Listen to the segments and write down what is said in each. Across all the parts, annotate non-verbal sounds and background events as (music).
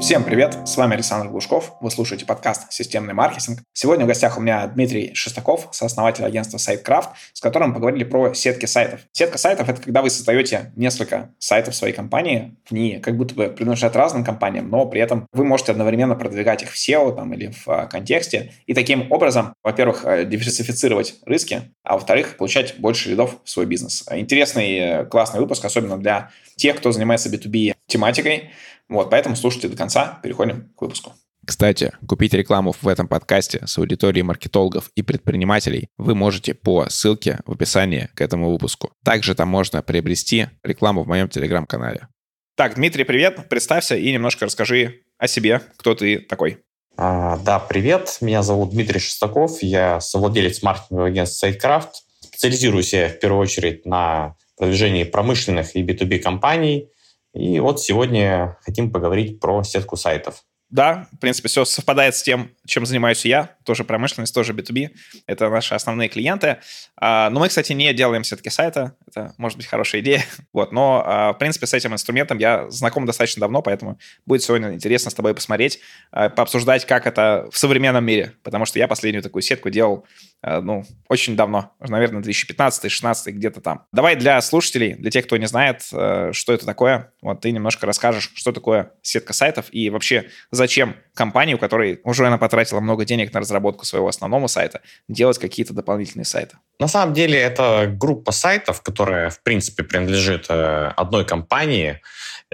Всем привет, с вами Александр Глушков, вы слушаете подкаст «Системный маркетинг». Сегодня в гостях у меня Дмитрий Шестаков, сооснователь агентства SiteCraft, с которым поговорили про сетки сайтов. Сетка сайтов — это когда вы создаете несколько сайтов своей компании, они как будто бы принадлежат разным компаниям, но при этом вы можете одновременно продвигать их в SEO там, или в а, контексте, и таким образом, во-первых, э, диверсифицировать риски, а во-вторых, получать больше лидов в свой бизнес. Интересный, э, классный выпуск, особенно для тех, кто занимается B2B тематикой, вот, поэтому слушайте до конца, переходим к выпуску. Кстати, купить рекламу в этом подкасте с аудиторией маркетологов и предпринимателей вы можете по ссылке в описании к этому выпуску. Также там можно приобрести рекламу в моем телеграм-канале. Так, Дмитрий, привет. Представься и немножко расскажи о себе, кто ты такой. А, да, привет. Меня зовут Дмитрий Шестаков. Я совладелец маркетингового агентства SiteCraft. Специализируюсь я в первую очередь на продвижении промышленных и B2B компаний – и вот сегодня хотим поговорить про сетку сайтов. Да, в принципе, все совпадает с тем, чем занимаюсь я. Тоже промышленность, тоже B2B. Это наши основные клиенты. А, но мы, кстати, не делаем все-таки сайта. Это может быть хорошая идея. (laughs) Вот. Но, а, в принципе, с этим инструментом я знаком достаточно давно, поэтому будет сегодня интересно с тобой посмотреть, а, пообсуждать, как это в современном мире. Потому что я последнюю такую сетку делал ну, очень давно, наверное, 2015-2016, где-то там. Давай для слушателей, для тех, кто не знает, что это такое, вот ты немножко расскажешь, что такое сетка сайтов и вообще зачем компании, у которой уже она потратила много денег на разработку своего основного сайта, делать какие-то дополнительные сайты. На самом деле это группа сайтов, которая, в принципе, принадлежит э, одной компании,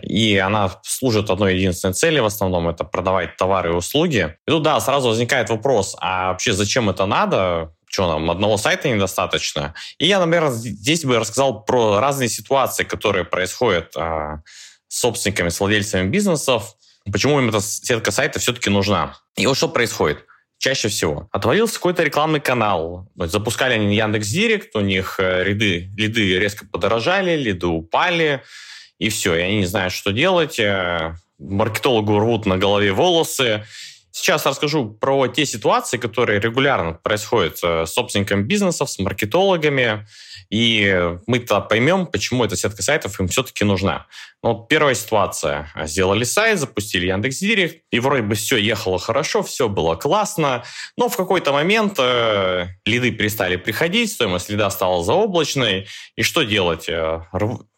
и она служит одной единственной цели в основном, это продавать товары и услуги. И тут, да, сразу возникает вопрос, а вообще зачем это надо? Что нам, одного сайта недостаточно? И я, наверное, здесь бы рассказал про разные ситуации, которые происходят а, с собственниками, с владельцами бизнесов, почему им эта сетка сайта все-таки нужна. И вот что происходит чаще всего. Отвалился какой-то рекламный канал. Запускали они Яндекс Директ, у них э, ряды, лиды резко подорожали, лиды упали, и все, и они не знают, что делать. Э, маркетологу рвут на голове волосы. Сейчас расскажу про те ситуации, которые регулярно происходят э, с собственниками бизнесов, с маркетологами, и мы-то поймем, почему эта сетка сайтов им все-таки нужна. Ну, первая ситуация. Сделали сайт, запустили Яндекс.Директ, и вроде бы все ехало хорошо, все было классно, но в какой-то момент э, лиды перестали приходить, стоимость лида стала заоблачной, и что делать? Э,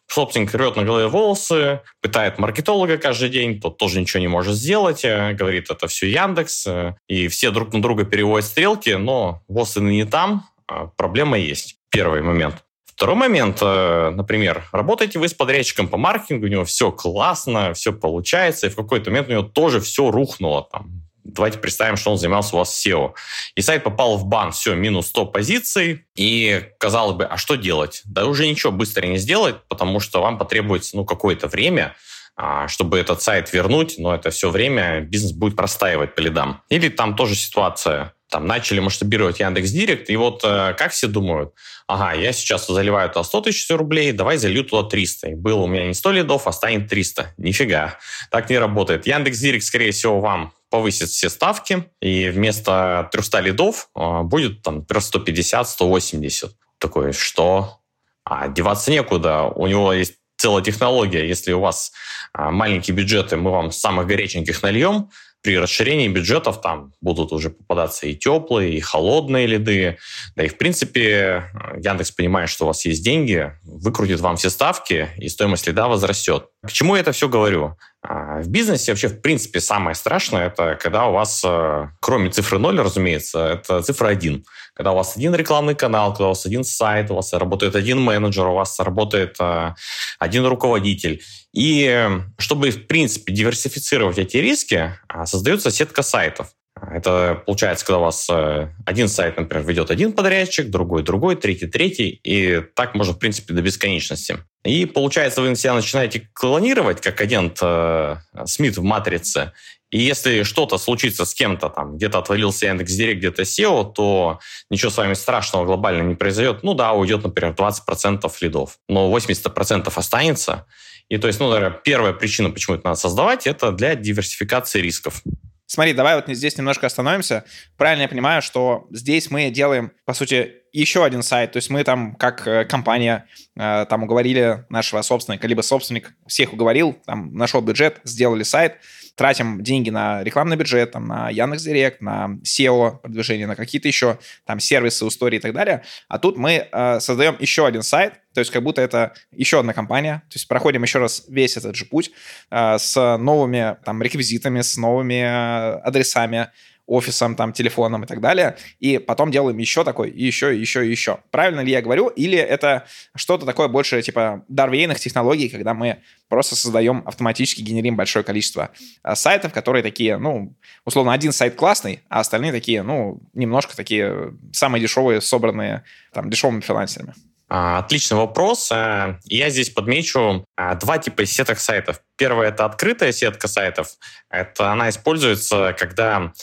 Собственник рвет на голове волосы, пытает маркетолога каждый день, тот тоже ничего не может сделать, э, говорит, это все Яндекс, э, и все друг на друга переводят стрелки, но ВОЗ не там, а проблема есть. Первый момент. Второй момент, э, например, работаете вы с подрядчиком по маркетингу, у него все классно, все получается, и в какой-то момент у него тоже все рухнуло, там, давайте представим, что он занимался у вас SEO. И сайт попал в бан, все, минус 100 позиций. И казалось бы, а что делать? Да уже ничего быстро не сделать, потому что вам потребуется ну, какое-то время, а, чтобы этот сайт вернуть, но это все время бизнес будет простаивать по лидам. Или там тоже ситуация там начали масштабировать Яндекс Директ, и вот э, как все думают, ага, я сейчас заливаю туда 100 тысяч рублей, давай залью туда 300. И было у меня не 100 лидов, а станет 300. Нифига, так не работает. Яндекс Директ, скорее всего, вам повысит все ставки, и вместо 300 лидов э, будет там 150-180. Такое, что? А деваться некуда. У него есть целая технология. Если у вас а, маленькие бюджеты, мы вам самых горяченьких нальем, при расширении бюджетов там будут уже попадаться и теплые, и холодные лиды. Да и, в принципе, Яндекс понимает, что у вас есть деньги, выкрутит вам все ставки, и стоимость лида возрастет. К чему я это все говорю? А, в бизнесе вообще, в принципе, самое страшное, это когда у вас, э, кроме цифры 0, разумеется, это цифра 1. Когда у вас один рекламный канал, когда у вас один сайт, у вас работает один менеджер, у вас работает э, один руководитель. И чтобы, в принципе, диверсифицировать эти риски, создается сетка сайтов. Это получается, когда у вас э, один сайт, например, ведет один подрядчик, другой другой, третий третий, и так можно, в принципе, до бесконечности. И получается, вы себя начинаете клонировать, как агент э, Смит в «Матрице», и если что-то случится с кем-то, там, где-то отвалился Яндекс.Директ, где-то SEO, то ничего с вами страшного глобально не произойдет. Ну да, уйдет, например, 20% лидов, но 80% останется. И то есть, ну, наверное, первая причина, почему это надо создавать, это для диверсификации рисков. Смотри, давай вот здесь немножко остановимся. Правильно я понимаю, что здесь мы делаем, по сути, еще один сайт. То есть мы там, как э, компания, э, там уговорили нашего собственника, либо собственник всех уговорил, там нашел бюджет, сделали сайт, тратим деньги на рекламный бюджет, там, на Яндекс.Директ, на SEO продвижение, на какие-то еще там сервисы, истории и так далее. А тут мы э, создаем еще один сайт, то есть как будто это еще одна компания. То есть проходим еще раз весь этот же путь э, с новыми там реквизитами, с новыми э, адресами, офисом, там, телефоном и так далее, и потом делаем еще такой, еще, еще, еще. Правильно ли я говорю? Или это что-то такое больше, типа, дарвейных технологий, когда мы просто создаем, автоматически генерим большое количество а, сайтов, которые такие, ну, условно, один сайт классный, а остальные такие, ну, немножко такие самые дешевые, собранные, там, дешевыми фрилансерами. А, отличный вопрос. Э, я здесь подмечу а, два типа сеток сайтов. Первое — это открытая сетка сайтов. Это она используется, когда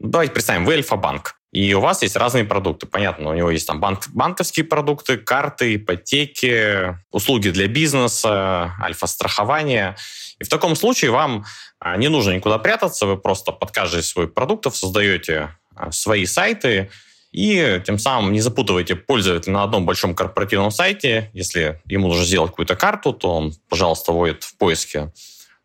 Давайте представим, вы Альфа-банк, и у вас есть разные продукты. Понятно, у него есть там банк, банковские продукты, карты, ипотеки, услуги для бизнеса, альфа-страхование. И в таком случае вам а, не нужно никуда прятаться, вы просто под каждый свой продуктов создаете а, свои сайты, и тем самым не запутывайте пользователя на одном большом корпоративном сайте. Если ему нужно сделать какую-то карту, то он, пожалуйста, вводит в поиске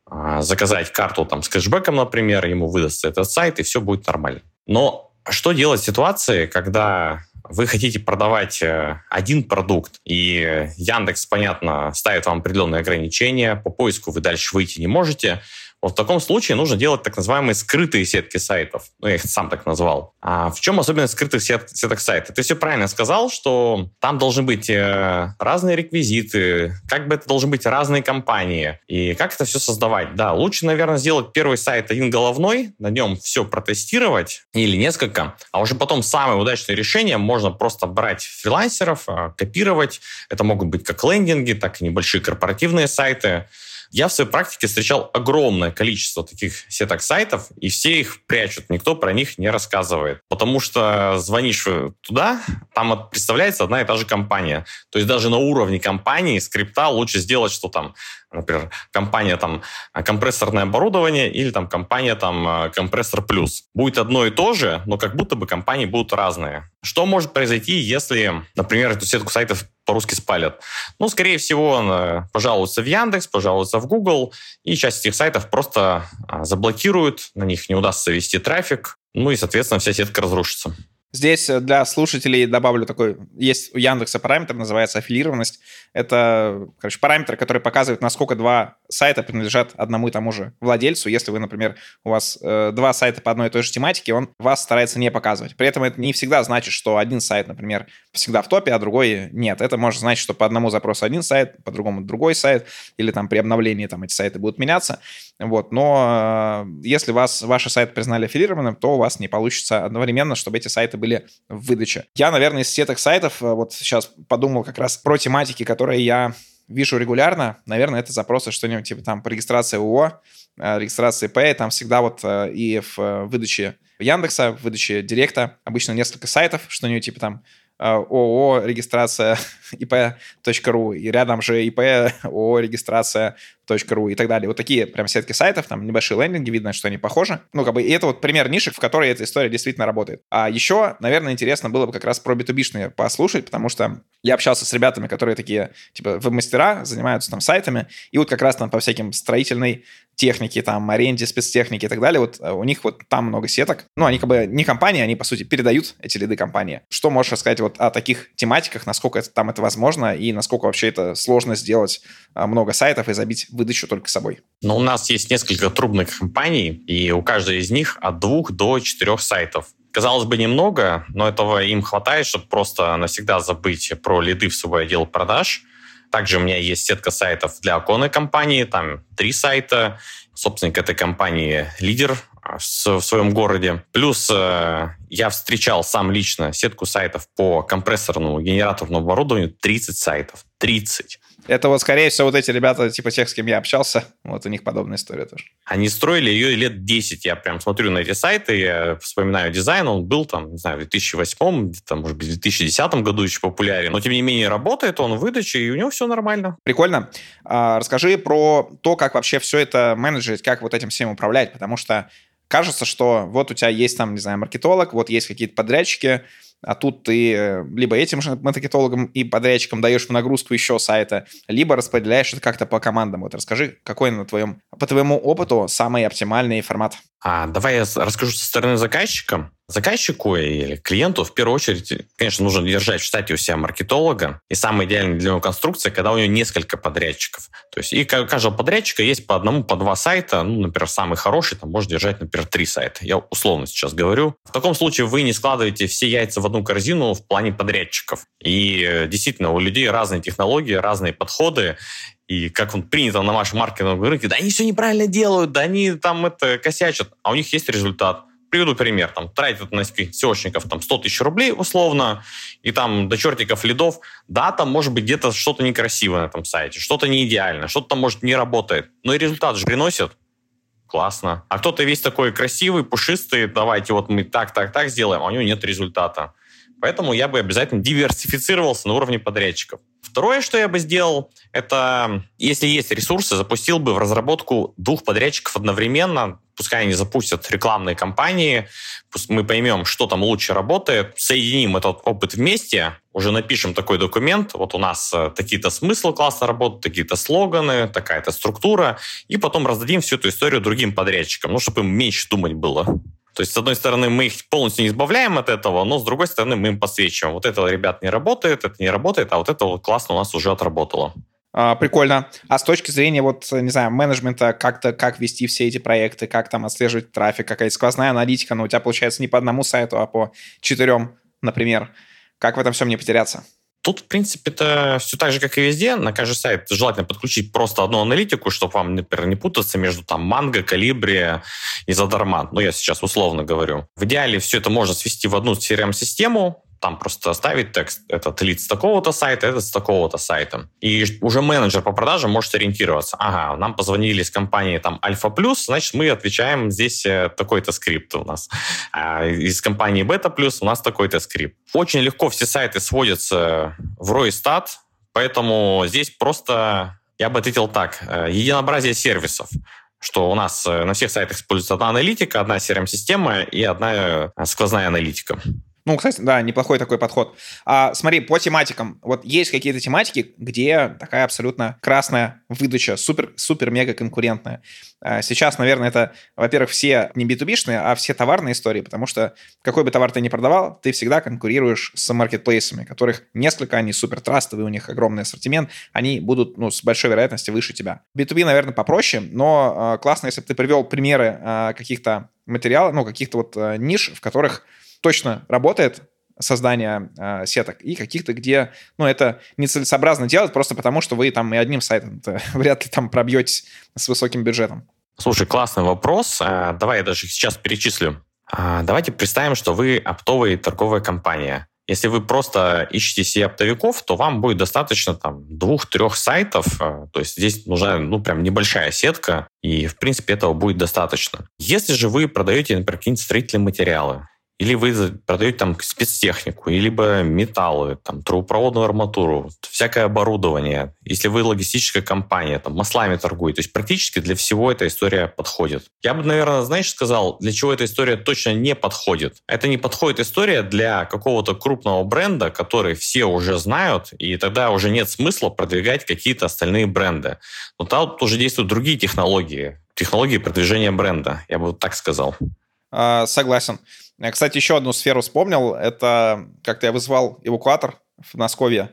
а, заказать карту там с кэшбэком, например, ему выдастся этот сайт, и все будет нормально. Но что делать в ситуации, когда вы хотите продавать э, один продукт, и Яндекс, понятно, ставит вам определенные ограничения, по поиску вы дальше выйти не можете, вот в таком случае нужно делать так называемые скрытые сетки сайтов. Ну, я их сам так назвал. А в чем особенность скрытых сет, сеток сайтов? Ты все правильно сказал, что там должны быть э, разные реквизиты, как бы это должны быть разные компании. И как это все создавать? Да, лучше, наверное, сделать первый сайт один головной, на нем все протестировать, или несколько, а уже потом самое удачное решение можно просто брать фрилансеров, э, копировать. Это могут быть как лендинги, так и небольшие корпоративные сайты. Я в своей практике встречал огромное количество таких сеток сайтов, и все их прячут, никто про них не рассказывает. Потому что звонишь туда, там представляется одна и та же компания. То есть даже на уровне компании скрипта лучше сделать, что там например, компания там компрессорное оборудование или там компания там компрессор плюс. Будет одно и то же, но как будто бы компании будут разные. Что может произойти, если, например, эту сетку сайтов по-русски спалят. Ну, скорее всего, он э, пожалуется в Яндекс, пожалуется в Google, и часть этих сайтов просто а, заблокируют, на них не удастся вести трафик, ну и, соответственно, вся сетка разрушится. Здесь э, для слушателей добавлю такой, есть у Яндекса параметр, называется аффилированность. Это, короче, параметр, который показывает, насколько два сайта принадлежат одному и тому же владельцу. Если вы, например, у вас э, два сайта по одной и той же тематике, он вас старается не показывать. При этом это не всегда значит, что один сайт, например, всегда в топе, а другой нет. Это может значить, что по одному запросу один сайт, по другому другой сайт, или там при обновлении там эти сайты будут меняться. Вот. Но э, если вас, ваши сайты признали аффилированным, то у вас не получится одновременно, чтобы эти сайты были в выдаче. Я, наверное, из сеток сайтов э, вот сейчас подумал как раз про тематики, которые я вижу регулярно. Наверное, это запросы что-нибудь типа там по регистрации ООО, э, регистрации ИП, там всегда вот э, и в выдаче Яндекса, в выдаче Директа обычно несколько сайтов, что-нибудь типа там ООО регистрация (laughs) ip.ru, и рядом же ИП (laughs) ООО регистрация .ru и так далее. Вот такие прям сетки сайтов, там небольшие лендинги, видно, что они похожи. Ну, как бы, и это вот пример нишек, в которой эта история действительно работает. А еще, наверное, интересно было бы как раз про B2B послушать, потому что я общался с ребятами, которые такие, типа, веб-мастера, занимаются там сайтами, и вот как раз там по всяким строительной технике, там, аренде, спецтехники и так далее, вот э, у них вот там много сеток. Ну, они как бы не компании, они, по сути, передают эти лиды компании. Что можешь рассказать вот о таких тематиках, насколько это, там это возможно, и насколько вообще это сложно сделать а, много сайтов и забить выдачу только собой? Но у нас есть несколько трубных компаний, и у каждой из них от двух до четырех сайтов. Казалось бы, немного, но этого им хватает, чтобы просто навсегда забыть про лиды в свой отдел продаж. Также у меня есть сетка сайтов для оконной компании, там три сайта. Собственник этой компании лидер в своем городе. Плюс э, я встречал сам лично сетку сайтов по компрессорному генераторному оборудованию 30 сайтов. 30. Это вот, скорее всего, вот эти ребята, типа тех, с кем я общался, вот у них подобная история тоже. Они строили ее лет 10. Я прям смотрю на эти сайты, я вспоминаю дизайн, он был там, не знаю, в 2008, где-то, может быть, в 2010 году еще популярен. Но, тем не менее, работает он в выдаче, и у него все нормально. Прикольно. А, расскажи про то, как вообще все это менеджерить, как вот этим всем управлять, потому что кажется, что вот у тебя есть там, не знаю, маркетолог, вот есть какие-то подрядчики, а тут ты э, либо этим же маркетологам и подрядчикам даешь в нагрузку еще сайта, либо распределяешь это как-то по командам. Вот расскажи, какой на твоем, по твоему опыту самый оптимальный формат? А, давай я расскажу со стороны заказчика. Заказчику или клиенту в первую очередь, конечно, нужно держать в штате у себя маркетолога. И самая идеальная для него конструкция, когда у него несколько подрядчиков. То есть и у каждого подрядчика есть по одному, по два сайта. Ну, например, самый хороший там может держать, например, три сайта. Я условно сейчас говорю. В таком случае вы не складываете все яйца в одну корзину в плане подрядчиков. И э, действительно, у людей разные технологии, разные подходы и как он принято на вашем маркетинговом рынке, да они все неправильно делают, да они там это косячат, а у них есть результат. Приведу пример. Там тратят на SEOшников там 100 тысяч рублей условно, и там до чертиков лидов. Да, там может быть где-то что-то некрасивое на этом сайте, что-то не идеально, что-то там может не работает. Но и результат же приносит. Классно. А кто-то весь такой красивый, пушистый, давайте вот мы так, так, так сделаем, а у него нет результата. Поэтому я бы обязательно диверсифицировался на уровне подрядчиков. Второе, что я бы сделал, это, если есть ресурсы, запустил бы в разработку двух подрядчиков одновременно, пускай они запустят рекламные кампании, мы поймем, что там лучше работает, соединим этот опыт вместе, уже напишем такой документ, вот у нас э, такие-то смыслы классно работают, такие-то слоганы, такая-то структура, и потом раздадим всю эту историю другим подрядчикам, ну, чтобы им меньше думать было. То есть, с одной стороны, мы их полностью не избавляем от этого, но с другой стороны, мы им подсвечиваем. Вот это, ребят, не работает, это не работает, а вот это вот классно у нас уже отработало. А, прикольно. А с точки зрения, вот, не знаю, менеджмента, как-то, как вести все эти проекты, как там отслеживать трафик, какая-то сквозная аналитика, но у тебя получается не по одному сайту, а по четырем, например. Как в этом всем не потеряться? Тут, в принципе, это все так же, как и везде. На каждый сайт желательно подключить просто одну аналитику, чтобы вам, например, не путаться между там манго, калибри и задарма. Ну, я сейчас условно говорю. В идеале все это можно свести в одну CRM-систему, там просто оставить текст, этот лид с такого-то сайта, этот с такого-то сайта. И уже менеджер по продажам может ориентироваться. Ага, нам позвонили из компании там Альфа Плюс, значит, мы отвечаем здесь э, такой-то скрипт у нас. А из компании Бета Плюс у нас такой-то скрипт. Очень легко все сайты сводятся в Ройстат, поэтому здесь просто, я бы ответил так, э, единообразие сервисов что у нас э, на всех сайтах используется одна аналитика, одна CRM-система и одна сквозная аналитика. Ну, кстати, да, неплохой такой подход. А, смотри, по тематикам. Вот есть какие-то тематики, где такая абсолютно красная выдача, супер, супер мега конкурентная. А сейчас, наверное, это, во-первых, все не B2B-шные, а все товарные истории, потому что какой бы товар ты ни продавал, ты всегда конкурируешь с маркетплейсами, которых несколько, они супер трастовые, у них огромный ассортимент, они будут, ну, с большой вероятностью выше тебя. B2B, наверное, попроще, но э, классно, если бы ты привел примеры э, каких-то материалов, ну, каких-то вот э, ниш, в которых точно работает создание э, сеток, и каких-то, где, ну, это нецелесообразно делать просто потому, что вы там и одним сайтом (laughs) вряд ли там пробьетесь с высоким бюджетом. Слушай, классный вопрос. А, давай я даже сейчас перечислю. А, давайте представим, что вы оптовая торговая компания. Если вы просто ищете себе оптовиков, то вам будет достаточно там двух-трех сайтов. То есть здесь нужна ну прям небольшая сетка, и в принципе этого будет достаточно. Если же вы продаете, например, какие-нибудь строительные материалы, или вы продаете там спецтехнику, либо металлы, там, трубопроводную арматуру, всякое оборудование. Если вы логистическая компания, там, маслами торгуете. То есть практически для всего эта история подходит. Я бы, наверное, знаешь, сказал, для чего эта история точно не подходит. Это не подходит история для какого-то крупного бренда, который все уже знают, и тогда уже нет смысла продвигать какие-то остальные бренды. Но там уже действуют другие технологии. Технологии продвижения бренда, я бы так сказал. А, согласен. Кстати, еще одну сферу вспомнил. Это как-то я вызвал эвакуатор в Носковье.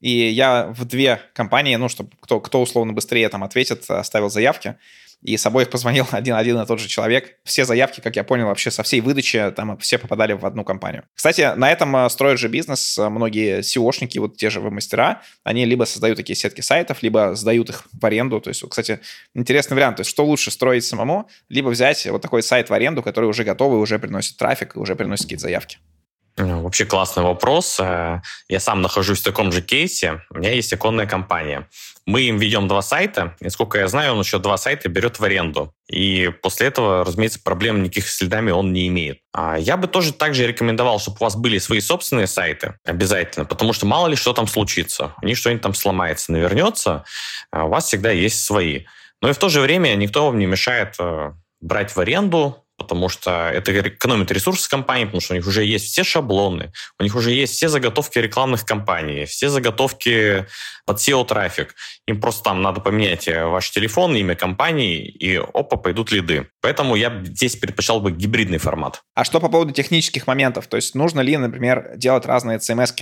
И я в две компании, ну, чтобы кто, кто условно быстрее там ответит, оставил заявки и с обоих позвонил (laughs) один-один и тот же человек. Все заявки, как я понял, вообще со всей выдачи, там все попадали в одну компанию. Кстати, на этом э, строят же бизнес э, многие SEOшники, вот те же мастера, они либо создают такие сетки сайтов, либо сдают их в аренду. То есть, кстати, интересный вариант. То есть, что лучше строить самому, либо взять вот такой сайт в аренду, который уже готовый, уже приносит трафик, уже приносит какие-то заявки. Вообще классный вопрос. Э, я сам нахожусь в таком же кейсе. У меня есть оконная компания. Мы им ведем два сайта. И, сколько я знаю, он еще два сайта берет в аренду. И после этого, разумеется, проблем никаких следами он не имеет. А я бы тоже также рекомендовал, чтобы у вас были свои собственные сайты обязательно, потому что мало ли что там случится. У них что-нибудь там сломается, навернется. А у вас всегда есть свои. Но и в то же время никто вам не мешает э, брать в аренду потому что это экономит ресурсы компании, потому что у них уже есть все шаблоны, у них уже есть все заготовки рекламных кампаний, все заготовки под SEO-трафик. Им просто там надо поменять э, ваш телефон, имя компании, и опа, пойдут лиды. Поэтому я здесь предпочел бы гибридный формат. А что по поводу технических моментов? То есть нужно ли, например, делать разные CMS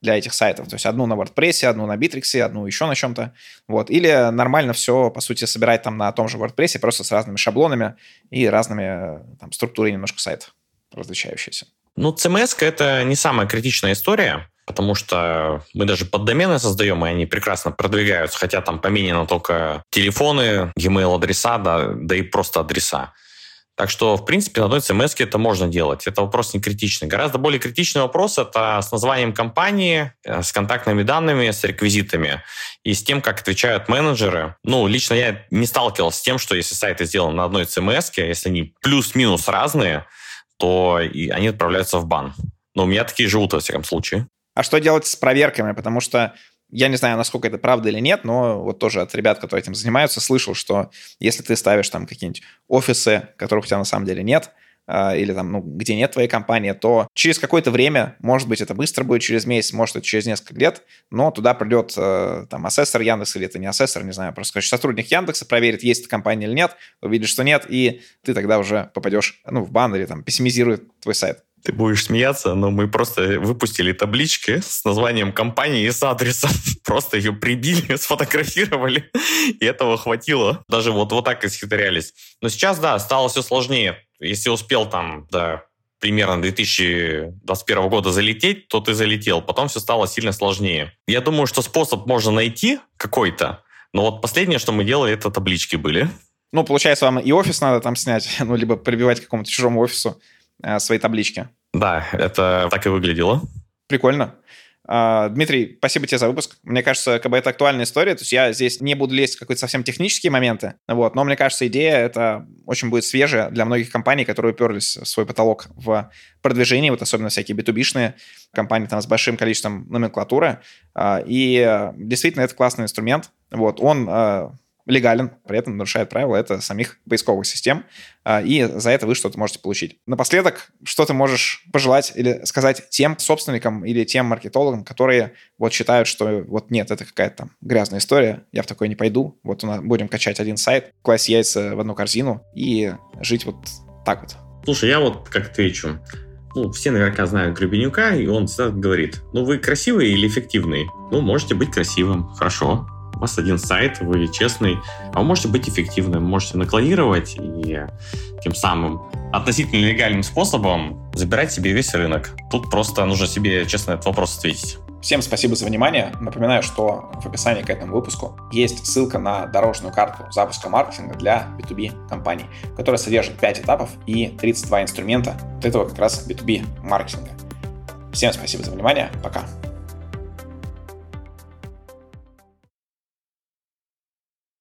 для этих сайтов? То есть одну на WordPress, одну на Bittrex, одну еще на чем-то. Вот. Или нормально все, по сути, собирать там на том же WordPress, просто с разными шаблонами и разными там, структурой немножко сайта различающиеся. Ну, CMS — это не самая критичная история, потому что мы даже поддомены создаем, и они прекрасно продвигаются, хотя там поменяно только телефоны, e-mail-адреса, да, да и просто адреса. Так что, в принципе, на одной CMS это можно делать. Это вопрос не критичный. Гораздо более критичный вопрос — это с названием компании, э, с контактными данными, с реквизитами и с тем, как отвечают менеджеры. Ну, лично я не сталкивался с тем, что если сайты сделаны на одной CMS, если они плюс-минус разные, то и они отправляются в бан. Но у меня такие живут, во всяком случае. А что делать с проверками? Потому что я не знаю, насколько это правда или нет, но вот тоже от ребят, которые этим занимаются, слышал, что если ты ставишь там какие-нибудь офисы, которых у тебя на самом деле нет, а, или там, ну, где нет твоей компании, то через какое-то время, может быть, это быстро будет через месяц, может, это через несколько лет, но туда придет э, там асессор Яндекса, или это не асессор, не знаю, просто короче, сотрудник Яндекса проверит, есть эта компания или нет, увидит, что нет, и ты тогда уже попадешь, ну, в бан или там пессимизирует твой сайт. Ты будешь смеяться, но мы просто выпустили таблички с названием компании и с адресом. (laughs) Просто ее прибили, (laughs) сфотографировали, и этого хватило. Даже вот, вот так исхитрялись. Но сейчас, да, стало все сложнее. Если успел там до примерно 2021 года залететь, то ты залетел. Потом все стало сильно сложнее. Я думаю, что способ можно найти какой-то, но вот последнее, что мы делали, это таблички были. Ну, получается, вам и офис надо там снять, (laughs) ну, либо прибивать к какому-то чужому офису свои таблички. Да, это так и выглядело. Прикольно. А, Дмитрий, спасибо тебе за выпуск. Мне кажется, как бы это актуальная история. То есть я здесь не буду лезть в какие-то совсем технические моменты, вот, но мне кажется, идея это очень будет свежая для многих компаний, которые уперлись в свой потолок в продвижении, вот особенно всякие B2B-шные компании там с большим количеством номенклатуры. А, и действительно, это классный инструмент. Вот, он э, легален, при этом нарушает правила это самих поисковых систем, а, и за это вы что-то можете получить. Напоследок, что ты можешь пожелать или сказать тем собственникам или тем маркетологам, которые вот считают, что вот нет, это какая-то там грязная история, я в такое не пойду, вот у нас будем качать один сайт, класть яйца в одну корзину и жить вот так вот. Слушай, я вот как отвечу. Ну, все наверняка знают Гребенюка, и он всегда говорит, ну, вы красивый или эффективный? Ну, можете быть красивым, хорошо у вас один сайт, вы честный, а вы можете быть эффективным, можете наклонировать и тем самым относительно легальным способом забирать себе весь рынок. Тут просто нужно себе честно этот вопрос ответить. Всем спасибо за внимание. Напоминаю, что в описании к этому выпуску есть ссылка на дорожную карту запуска маркетинга для B2B компаний, которая содержит 5 этапов и 32 инструмента вот этого как раз B2B маркетинга. Всем спасибо за внимание. Пока.